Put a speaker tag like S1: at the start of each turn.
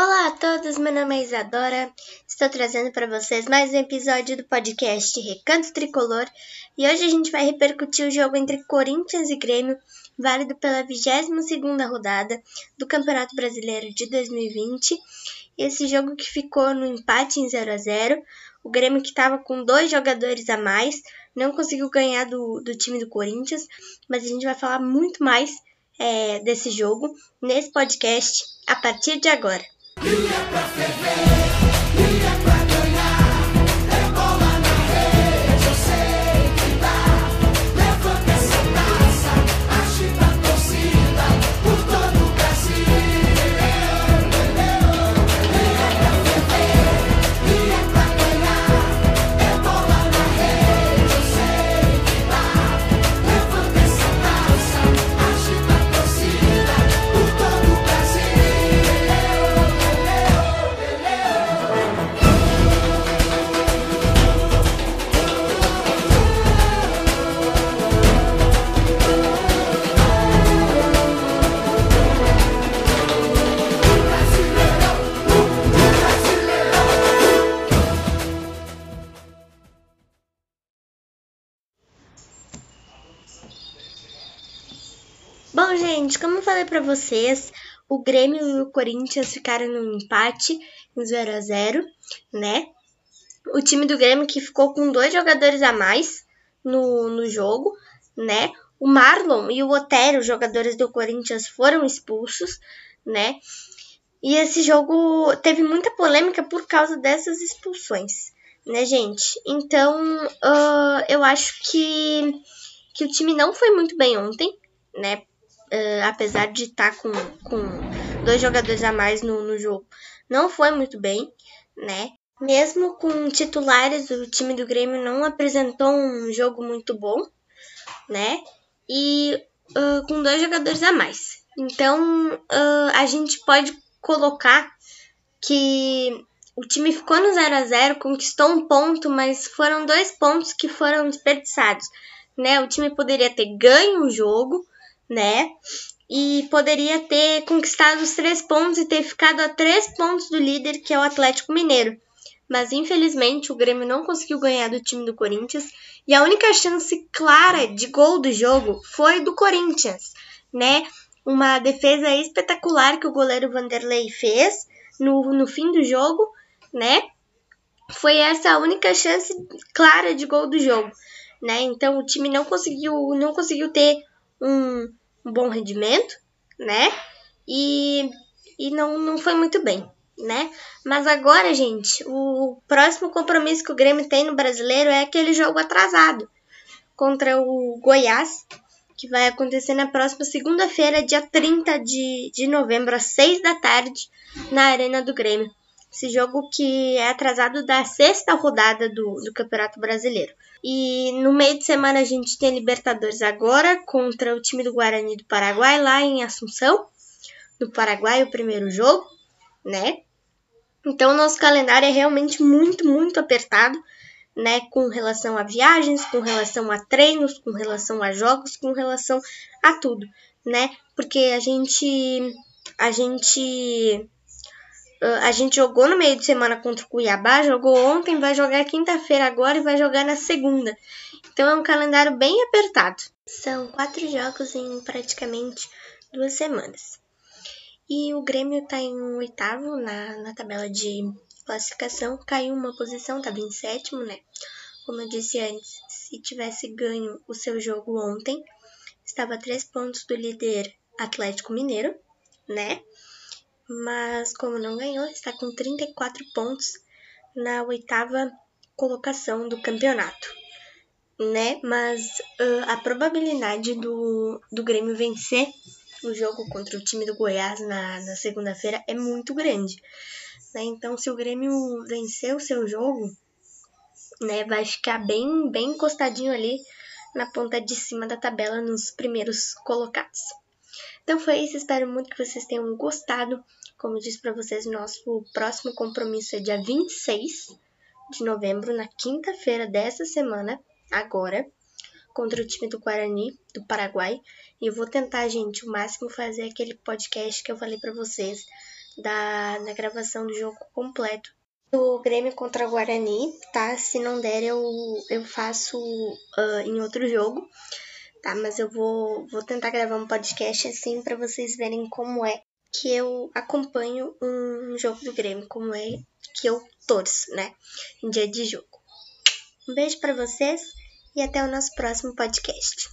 S1: Olá a todos, meu nome é Isadora. Estou trazendo para vocês mais um episódio do podcast Recanto Tricolor e hoje a gente vai repercutir o jogo entre Corinthians e Grêmio, válido pela 22ª rodada do Campeonato Brasileiro de 2020. Esse jogo que ficou no empate em 0 a 0. O Grêmio que estava com dois jogadores a mais não conseguiu ganhar do, do time do Corinthians, mas a gente vai falar muito mais é, desse jogo nesse podcast a partir de agora. Ia pra ferver. Bom, gente, como eu falei para vocês, o Grêmio e o Corinthians ficaram no empate em 0 a 0, né? O time do Grêmio que ficou com dois jogadores a mais no, no jogo, né? O Marlon e o Otero, jogadores do Corinthians, foram expulsos, né? E esse jogo teve muita polêmica por causa dessas expulsões, né, gente? Então, uh, eu acho que, que o time não foi muito bem ontem, né? Uh, apesar de estar tá com, com dois jogadores a mais no, no jogo, não foi muito bem, né? Mesmo com titulares, o time do Grêmio não apresentou um jogo muito bom, né? E uh, com dois jogadores a mais. Então, uh, a gente pode colocar que o time ficou no 0 a 0 conquistou um ponto, mas foram dois pontos que foram desperdiçados. Né? O time poderia ter ganho o jogo, né? E poderia ter conquistado os três pontos e ter ficado a três pontos do líder, que é o Atlético Mineiro. Mas infelizmente o Grêmio não conseguiu ganhar do time do Corinthians e a única chance clara de gol do jogo foi do Corinthians, né? Uma defesa espetacular que o goleiro Vanderlei fez no, no fim do jogo, né? Foi essa a única chance clara de gol do jogo, né? Então o time não conseguiu não conseguiu ter um, um bom rendimento, né? E, e não, não foi muito bem, né? Mas agora, gente, o próximo compromisso que o Grêmio tem no brasileiro é aquele jogo atrasado contra o Goiás, que vai acontecer na próxima segunda-feira, dia 30 de, de novembro, às 6 da tarde, na Arena do Grêmio. Esse jogo que é atrasado da sexta rodada do, do Campeonato Brasileiro. E no meio de semana a gente tem Libertadores agora contra o time do Guarani do Paraguai, lá em Assunção, no Paraguai, o primeiro jogo, né? Então, nosso calendário é realmente muito, muito apertado, né? Com relação a viagens, com relação a treinos, com relação a jogos, com relação a tudo, né? Porque a gente. A gente a gente jogou no meio de semana contra o Cuiabá, jogou ontem, vai jogar quinta-feira agora e vai jogar na segunda. Então é um calendário bem apertado. São quatro jogos em praticamente duas semanas. E o Grêmio está em oitavo na, na tabela de classificação, caiu uma posição, estava em sétimo, né? Como eu disse antes, se tivesse ganho o seu jogo ontem, estava a três pontos do líder Atlético Mineiro, né? Mas como não ganhou, está com 34 pontos na oitava colocação do campeonato, né? Mas uh, a probabilidade do, do Grêmio vencer o jogo contra o time do Goiás na, na segunda-feira é muito grande, né? Então, se o Grêmio vencer o seu jogo, né, vai ficar bem, bem encostadinho ali na ponta de cima da tabela nos primeiros colocados. Então foi isso, espero muito que vocês tenham gostado. Como eu disse para vocês, nosso próximo compromisso é dia 26 de novembro, na quinta-feira dessa semana, agora, contra o time do Guarani, do Paraguai. E eu vou tentar, gente, o máximo fazer aquele podcast que eu falei para vocês da, da gravação do jogo completo do Grêmio contra o Guarani, tá? Se não der, eu, eu faço uh, em outro jogo, tá? Mas eu vou, vou tentar gravar um podcast assim para vocês verem como é que eu acompanho um jogo do Grêmio, como é que eu torço, né? Em dia de jogo. Um beijo para vocês e até o nosso próximo podcast.